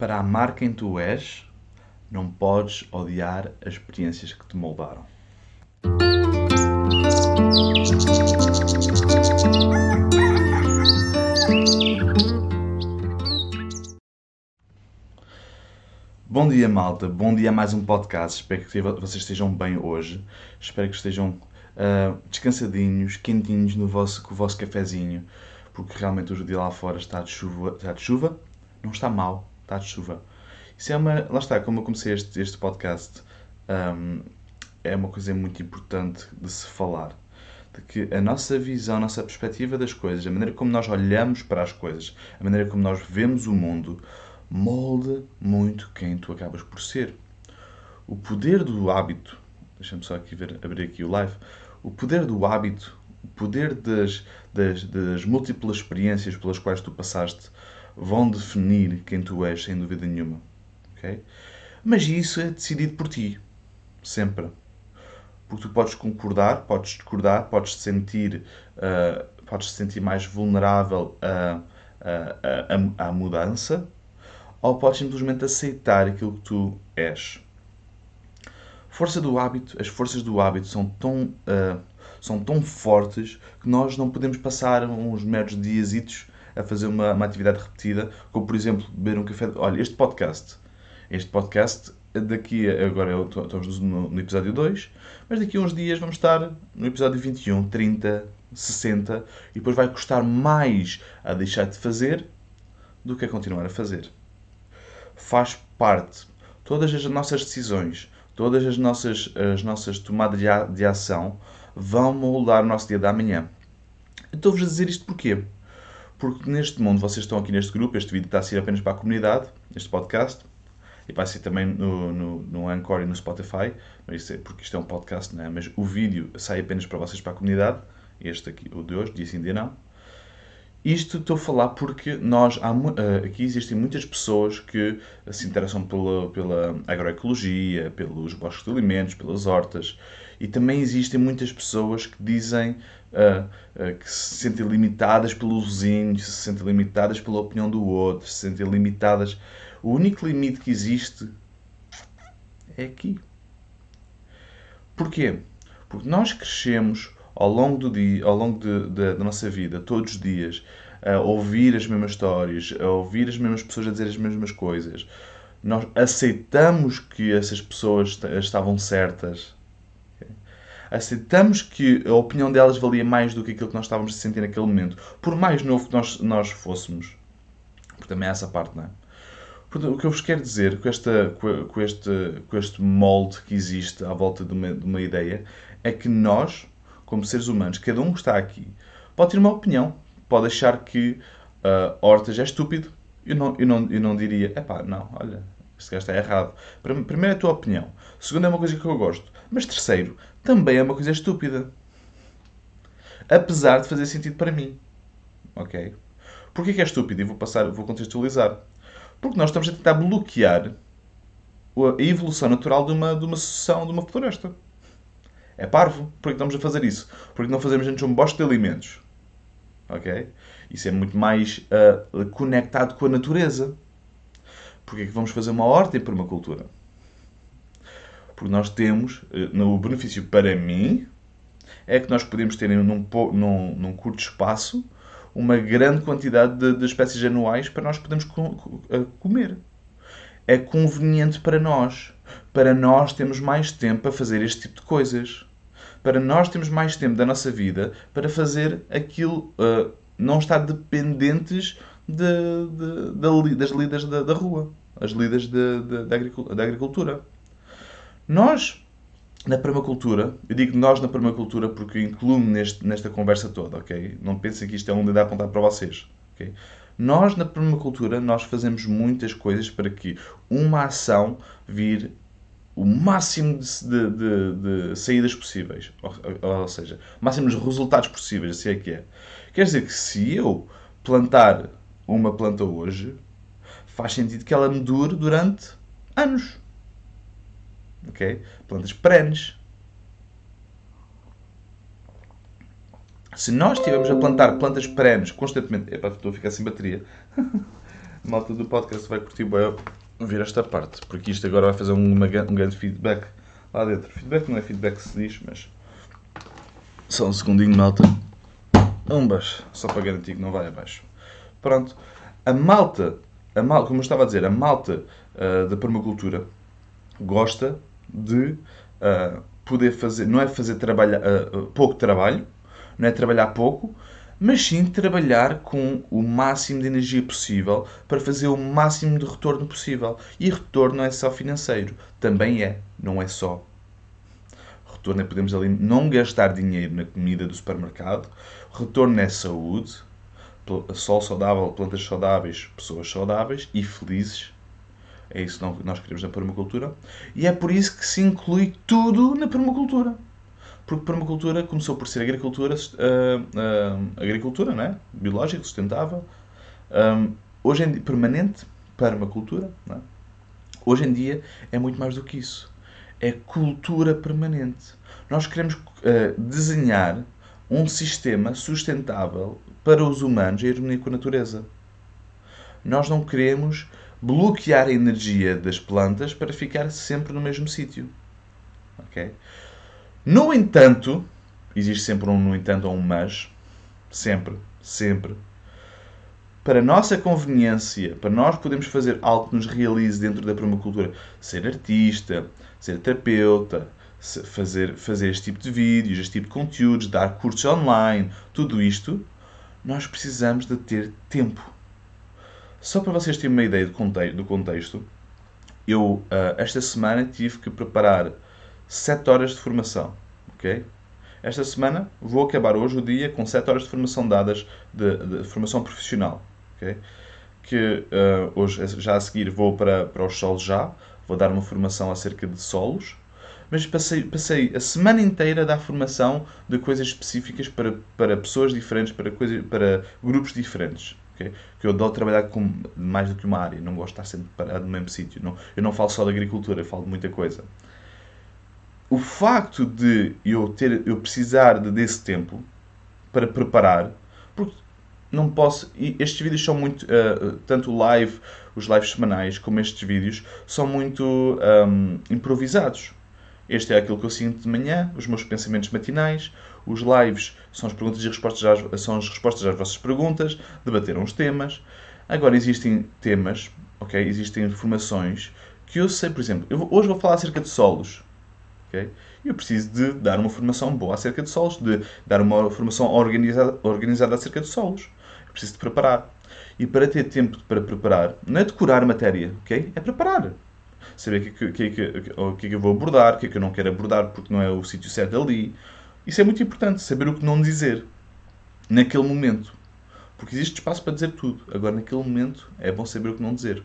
Para amar quem tu és, não podes odiar as experiências que te moldaram. Bom dia, malta. Bom dia a mais um podcast. Espero que vocês estejam bem hoje. Espero que estejam uh, descansadinhos, quentinhos no vosso, com o vosso cafezinho, porque realmente hoje o dia lá fora está de chuva. Está de chuva? Não está mal, está de chuva. Isso é uma. Lá está, como eu comecei este, este podcast, um, é uma coisa muito importante de se falar. De que a nossa visão, a nossa perspectiva das coisas, a maneira como nós olhamos para as coisas, a maneira como nós vemos o mundo, molda muito quem tu acabas por ser. O poder do hábito, deixa-me só aqui ver, abrir aqui o live, o poder do hábito, o poder das, das, das múltiplas experiências pelas quais tu passaste, vão definir quem tu és, sem dúvida nenhuma. Okay? Mas isso é decidido por ti. Sempre. Porque tu podes concordar, podes discordar, podes te sentir, uh, podes te sentir mais vulnerável a, a, a, à mudança, ou podes simplesmente aceitar aquilo que tu és. Força do hábito, as forças do hábito são tão, uh, são tão fortes que nós não podemos passar uns meros diasitos a fazer uma, uma atividade repetida, como por exemplo beber um café. Olha, este podcast, este podcast daqui agora estamos no, no episódio 2, mas daqui a uns dias vamos estar no episódio 21, 30, 60 e depois vai custar mais a deixar de fazer do que a continuar a fazer. Faz parte. Todas as nossas decisões, todas as nossas, as nossas tomadas de, a, de ação vão moldar o nosso dia da manhã. Estou-vos a dizer isto porquê? Porque neste mundo, vocês estão aqui neste grupo, este vídeo está a ser apenas para a comunidade, este podcast, e vai ser também no, no, no Anchor e no Spotify, mas é porque isto é um podcast, não é? mas o vídeo sai apenas para vocês, para a comunidade, este aqui, o de hoje, dia sim, dia não. Isto estou a falar porque nós, há, eh, aqui existem muitas pessoas que se interessam pela, pela agroecologia, pelos bosques de alimentos, pelas hortas, e também existem muitas pessoas que dizem uh, uh, que se sentem limitadas pelos vizinhos, se sentem limitadas pela opinião do outro, se sentem limitadas. O único limite que existe é aqui. Porquê? Porque nós crescemos ao longo do dia, ao longo de, de, da nossa vida, todos os dias, a ouvir as mesmas histórias, a ouvir as mesmas pessoas a dizer as mesmas coisas. Nós aceitamos que essas pessoas estavam certas aceitamos que a opinião delas valia mais do que aquilo que nós estávamos a sentir naquele momento, por mais novo que nós, nós fôssemos. Porque também é essa parte, não é? Portanto, o que eu vos quero dizer com, esta, com, este, com este molde que existe à volta de uma, de uma ideia é que nós, como seres humanos, cada um que está aqui, pode ter uma opinião, pode achar que uh, Hortas é estúpido. Eu não, eu não, eu não diria, epá, não, olha, este gajo está errado. Primeiro é a tua opinião. Segundo é uma coisa que eu gosto. Mas terceiro, também é uma coisa estúpida. Apesar de fazer sentido para mim. Ok? Porquê que é estúpido? E vou passar, vou contextualizar. Porque nós estamos a tentar bloquear a evolução natural de uma, de uma sucessão, de uma floresta. É parvo. Porquê estamos a fazer isso? Porque não fazemos antes um bosque de alimentos. Ok? Isso é muito mais uh, conectado com a natureza. Porquê que vamos fazer uma horta em permacultura? Porque nós temos, eh, no benefício para mim, é que nós podemos ter num, num, num curto espaço uma grande quantidade de, de espécies anuais para nós podermos eh, comer. É conveniente para nós. Para nós temos mais tempo para fazer este tipo de coisas. Para nós temos mais tempo da nossa vida para fazer aquilo, uh, não estar dependentes de, de, de, das lidas da, da, rua, as lidas da agricultura. Nós, na permacultura, eu digo nós na permacultura porque incluo-me nesta conversa toda, ok? Não pensem que isto é um dedo a apontar para vocês, ok? Nós, na permacultura, nós fazemos muitas coisas para que uma ação vir o máximo de, de, de, saídas possíveis. Ou, ou, seja, máximos resultados possíveis, assim é que é. Quer dizer que se eu plantar uma planta hoje, faz sentido que ela me dure durante anos ok? Plantas perenes. Se nós estivermos a plantar plantas perenes constantemente. Epá, estou a ficar sem bateria. malta do podcast vai curtir bem ouvir esta parte, porque isto agora vai fazer uma, um grande feedback lá dentro. Feedback não é feedback que se diz, mas. Só um segundinho, malta. Umbas, só para garantir que não vai abaixo. Pronto. A malta, a malta como eu estava a dizer, a malta uh, da permacultura gosta de uh, poder fazer, não é fazer trabalho, uh, pouco trabalho, não é trabalhar pouco, mas sim trabalhar com o máximo de energia possível para fazer o máximo de retorno possível. E retorno não é só financeiro, também é, não é só. Retorno é podemos ali não gastar dinheiro na comida do supermercado. Retorno é saúde, sol saudável, plantas saudáveis, pessoas saudáveis e felizes. É isso que nós queremos na permacultura. E é por isso que se inclui tudo na permacultura porque permacultura começou por ser agricultura, uh, uh, agricultura é? biológica, sustentável, um, hoje em dia, permanente, permacultura, é? hoje em dia é muito mais do que isso. É cultura permanente. Nós queremos uh, desenhar um sistema sustentável para os humanos em harmonia com a natureza. Nós não queremos bloquear a energia das plantas para ficar sempre no mesmo sítio. Okay? No entanto, existe sempre um no entanto ou um mas, sempre, sempre. Para nossa conveniência, para nós podermos fazer algo que nos realize dentro da permacultura, ser artista, ser terapeuta, fazer, fazer este tipo de vídeos, este tipo de conteúdos, dar cursos online, tudo isto, nós precisamos de ter tempo. Só para vocês terem uma ideia do contexto, eu ah, esta semana tive que preparar 7 horas de formação. ok? Esta semana vou acabar hoje o dia com 7 horas de formação dadas de, de formação profissional. ok? Que uh, hoje, já a seguir, vou para, para os solos já. Vou dar uma formação acerca de solos. Mas passei, passei a semana inteira a dar formação de coisas específicas para, para pessoas diferentes, para, coisa, para grupos diferentes. Okay? Que eu adoro trabalhar com mais do que uma área. Não gosto de estar sempre parado no mesmo sítio. Não, eu não falo só de agricultura, eu falo de muita coisa o facto de eu ter eu precisar de, desse tempo para preparar, porque não posso. estes vídeos são muito. Uh, tanto live, os lives semanais, como estes vídeos, são muito um, improvisados. Este é aquilo que eu sinto de manhã, os meus pensamentos matinais. Os lives são as perguntas e respostas às, são as respostas às vossas perguntas, debater uns temas. Agora existem temas, ok? Existem informações que eu sei, por exemplo, eu, hoje vou falar acerca de solos. Okay? Eu preciso de dar uma formação boa acerca de solos, de dar uma formação organizada, organizada acerca de solos. Eu preciso de preparar. E para ter tempo para preparar, não é decorar matéria, ok? É preparar. Saber o que, é que, que, que, que, é que eu vou abordar, o que é que eu não quero abordar porque não é o sítio certo ali. Isso é muito importante, saber o que não dizer naquele momento. Porque existe espaço para dizer tudo. Agora, naquele momento, é bom saber o que não dizer.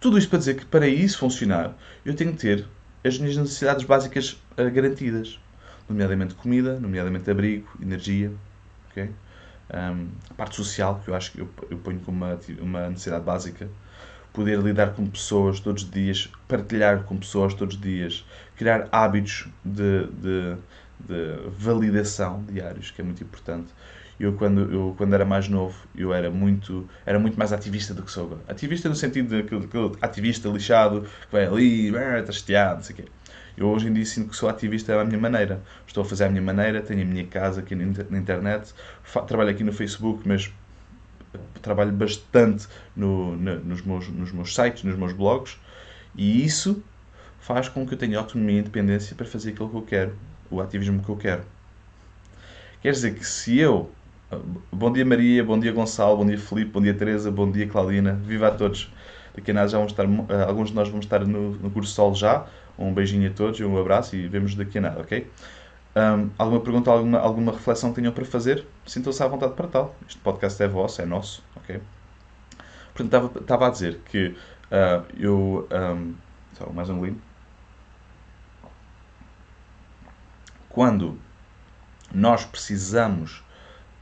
Tudo isto para dizer que para isso funcionar, eu tenho que ter as minhas necessidades básicas uh, garantidas, nomeadamente comida, nomeadamente abrigo, energia, okay? Um, a parte social, que eu acho que eu, eu ponho como uma, uma necessidade básica, poder lidar com pessoas todos os dias, partilhar com pessoas todos os dias, criar hábitos de, de, de validação diários, que é muito importante. Eu quando, eu, quando era mais novo, eu era muito, era muito mais ativista do que sou agora. Ativista no sentido de aquele, aquele ativista lixado, que vai ali, está chateado, não sei o quê. Eu hoje em dia sinto que sou ativista à minha maneira. Estou a fazer à minha maneira, tenho a minha casa aqui na internet, trabalho aqui no Facebook, mas trabalho bastante no, no, nos, meus, nos meus sites, nos meus blogs, e isso faz com que eu tenha autonomia e independência para fazer aquilo que eu quero, o ativismo que eu quero. Quer dizer que se eu Bom dia Maria, bom dia Gonçalo, bom dia Felipe, bom dia Teresa, bom dia Claudina, viva a todos. Daqui a nada já vamos estar, eh, alguns de nós vamos estar no, no curso Sol já. Um beijinho a todos, um abraço e vemos daqui a nada, ok? Um, alguma pergunta, alguma, alguma reflexão que tenham para fazer? Sintam-se à vontade para tal. Este podcast é vosso, é nosso, ok? Portanto, estava, a dizer que uh, eu. Um, só mais um golinho. Quando nós precisamos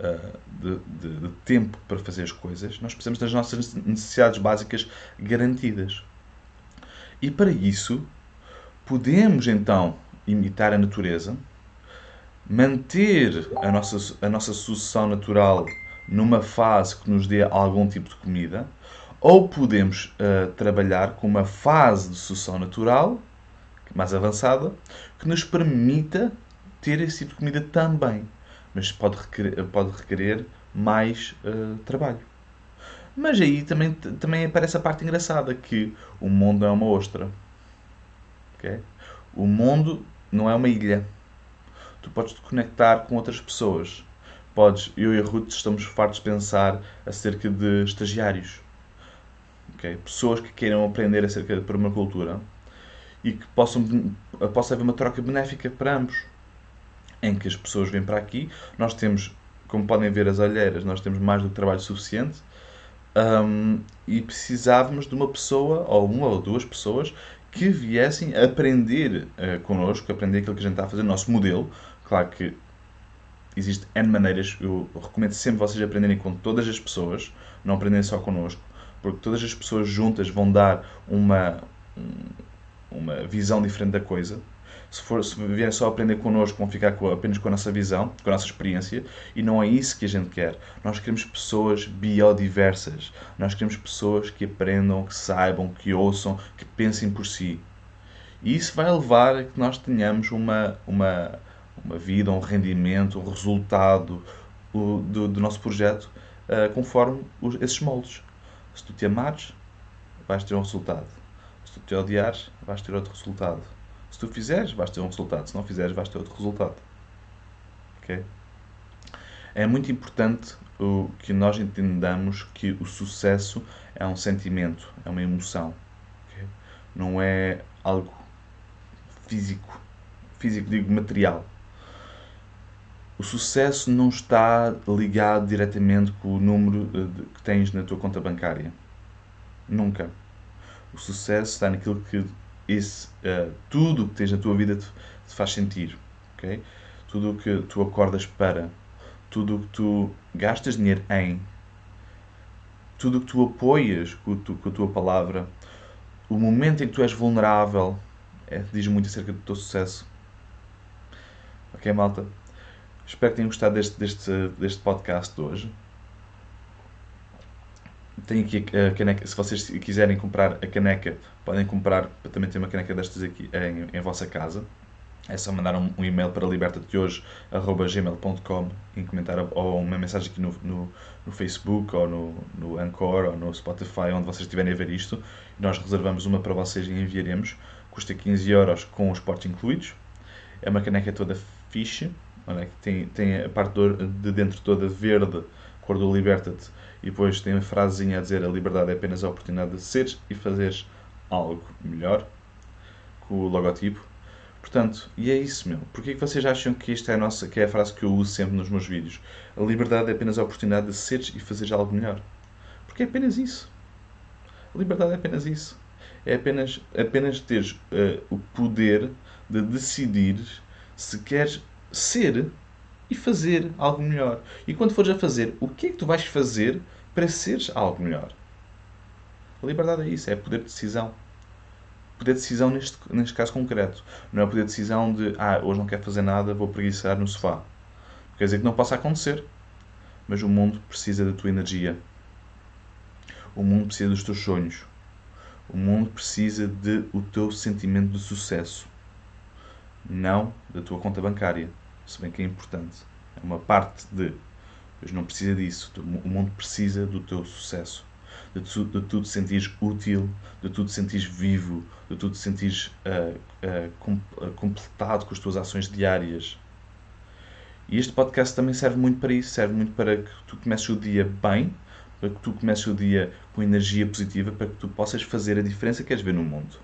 uh, de, de, de, tempo para fazer as coisas, nós precisamos das nossas necessidades básicas garantidas. E para isso, podemos então imitar a natureza, manter a nossa, a nossa sucessão natural numa fase que nos dê algum tipo de comida, ou podemos uh, trabalhar com uma fase de sucessão natural, mais avançada, que nos permita ter esse tipo de comida também. Mas pode requerer, pode requerer mais uh, trabalho. Mas aí também, também aparece a parte engraçada, que o mundo é uma ostra. Okay? O mundo não é uma ilha. Tu podes te conectar com outras pessoas. Podes, eu e a Ruth estamos fartos de pensar acerca de estagiários. Okay? Pessoas que queiram aprender acerca de permacultura e que possam, possa haver uma troca benéfica para ambos. Em que as pessoas vêm para aqui, nós temos, como podem ver as olheiras, nós temos mais do que trabalho suficiente. Um, e precisávamos de uma pessoa, ou uma ou duas pessoas, que viessem aprender uh, connosco, aprender aquilo que a gente está a fazer, o nosso modelo. Claro que existem N maneiras, eu recomendo sempre vocês aprenderem com todas as pessoas, não aprenderem só connosco, porque todas as pessoas juntas vão dar uma, uma visão diferente da coisa se, for, se vierem só aprender connosco, vão ficar com, apenas com a nossa visão, com a nossa experiência, e não é isso que a gente quer. Nós queremos pessoas biodiversas. Nós queremos pessoas que aprendam, que saibam, que ouçam, que pensem por si. E isso vai levar a que nós tenhamos uma, uma, uma vida, um rendimento, um resultado do, do nosso projeto uh, conforme os, esses moldes. Se tu te amares, vais ter um resultado. Se tu te odiares, vais ter outro resultado. Tu fizeres, vais ter um resultado. Se não fizeres, vais ter outro resultado. Ok? É muito importante o, que nós entendamos que o sucesso é um sentimento, é uma emoção. Okay? Não é algo físico. Físico, digo material. O sucesso não está ligado diretamente com o número eh, que tens na tua conta bancária. Nunca. O sucesso está naquilo que esse, uh, tudo o que tens na tua vida te, te faz sentir. Okay? Tudo o que tu acordas para, tudo o que tu gastas dinheiro em, tudo o que tu apoias com, tu, com a tua palavra, o momento em que tu és vulnerável, é, diz muito acerca do teu sucesso. Ok, malta? Espero que tenham gostado deste, deste, deste podcast de hoje. Tenho aqui a caneca, se vocês quiserem comprar a caneca, podem comprar, também ter uma caneca destas aqui em, em vossa casa. É só mandar um, um e-mail para libertatehoje.gmail.com e comentar ou uma mensagem aqui no, no, no, Facebook ou no, no Anchor ou no Spotify, onde vocês estiverem a ver isto. Nós reservamos uma para vocês e enviaremos. Custa 15 euros com os portos incluídos. É uma caneca toda fixe, é? tem, tem a parte de dentro toda verde, cor do Liberta-te e depois tem uma frasezinha a dizer a liberdade é apenas a oportunidade de seres e fazeres algo melhor, com o logotipo. Portanto, e é isso, meu. Porquê que vocês acham que esta é a nossa, que é a frase que eu uso sempre nos meus vídeos? A liberdade é apenas a oportunidade de seres e fazeres algo melhor. Porque é apenas isso. A liberdade é apenas isso. É apenas, apenas teres uh, o poder de decidir se queres ser e fazer algo melhor. E quando fores a fazer, o que é que tu vais fazer para seres algo melhor? A liberdade é isso, é poder de decisão. Poder de decisão neste, neste caso concreto. Não é poder de decisão de, ah, hoje não quero fazer nada, vou preguiçar no sofá. Quer dizer que não possa acontecer. Mas o mundo precisa da tua energia. O mundo precisa dos teus sonhos. O mundo precisa de o teu sentimento de sucesso. Não da tua conta bancária se bem que é importante. É uma parte de. Mas não precisa disso. O mundo precisa do teu sucesso. De tu, de tu te sentires útil, de tu te sentires vivo, de tu te sentires uh, uh, com, uh, completado com as tuas ações diárias. E este podcast também serve muito para isso. Serve muito para que tu comeces o dia bem, para que tu comeces o dia com energia positiva, para que tu possas fazer a diferença que queres ver no mundo.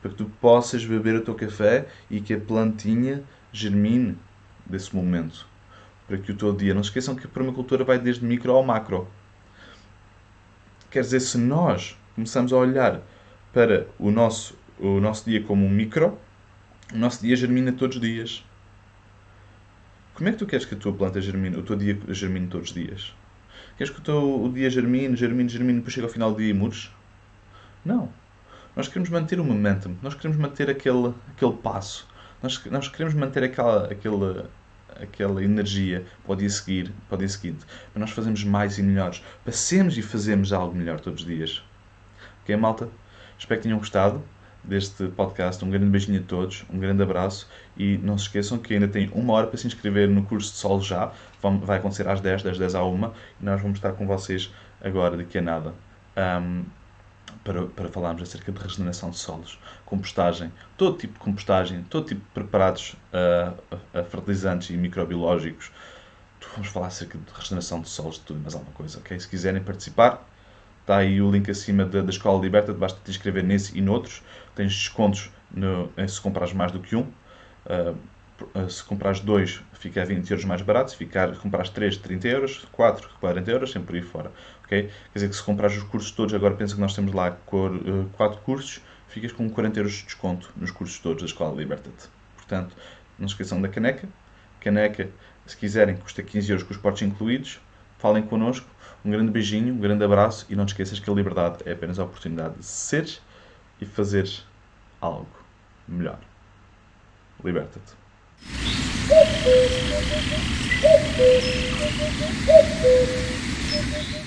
Para que tu possas beber o teu café e que a plantinha germine desse momento. Para que o teu dia. Não esqueçam que a permacultura vai desde micro ao macro. Quer dizer, se nós começamos a olhar para o nosso, o nosso dia como um micro, o nosso dia germina todos os dias. Como é que tu queres que a tua planta germine, o teu dia germine todos os dias? Queres que o teu o dia germine, germine, germine, depois chega ao final do dia e mudes? Não. Nós queremos manter o momentum, nós queremos manter aquele, aquele passo. Nós, nós queremos manter aquela, aquele, aquela energia para o dia, seguir, para o dia seguinte, para nós fazermos mais e melhores, passemos e fazemos algo melhor todos os dias. Ok, malta? Espero que tenham gostado deste podcast. Um grande beijinho a todos, um grande abraço e não se esqueçam que ainda tem uma hora para se inscrever no curso de solo já. Vai acontecer às 10, das 10 à 1 e nós vamos estar com vocês agora, daqui a nada. Um, para, para falarmos acerca de regeneração de solos, compostagem, todo tipo de compostagem, todo tipo de preparados a, a, fertilizantes e microbiológicos. Vamos falar acerca de regeneração de solos, de tudo mais alguma coisa, ok? Se quiserem participar, está aí o link acima da, da Escola Liberta, basta te inscrever nesse e noutros. Tens descontos no, se comprares mais do que um. Uh, se comprares dois, fica a 20 euros mais barato. Se ficar, comprares 3, 30 euros. 4, 40 euros, sempre por aí fora. Okay? Quer dizer que se comprares os cursos todos, agora pensa que nós temos lá 4 cursos, ficas com 40 euros de desconto nos cursos todos da Escola Liberta-te. Portanto, não se esqueçam da caneca. Caneca, se quiserem, custa 15 euros com os portos incluídos. Falem connosco. Um grande beijinho, um grande abraço e não te esqueças que a liberdade é apenas a oportunidade de seres e fazeres algo melhor. Liberta-te. Thank you.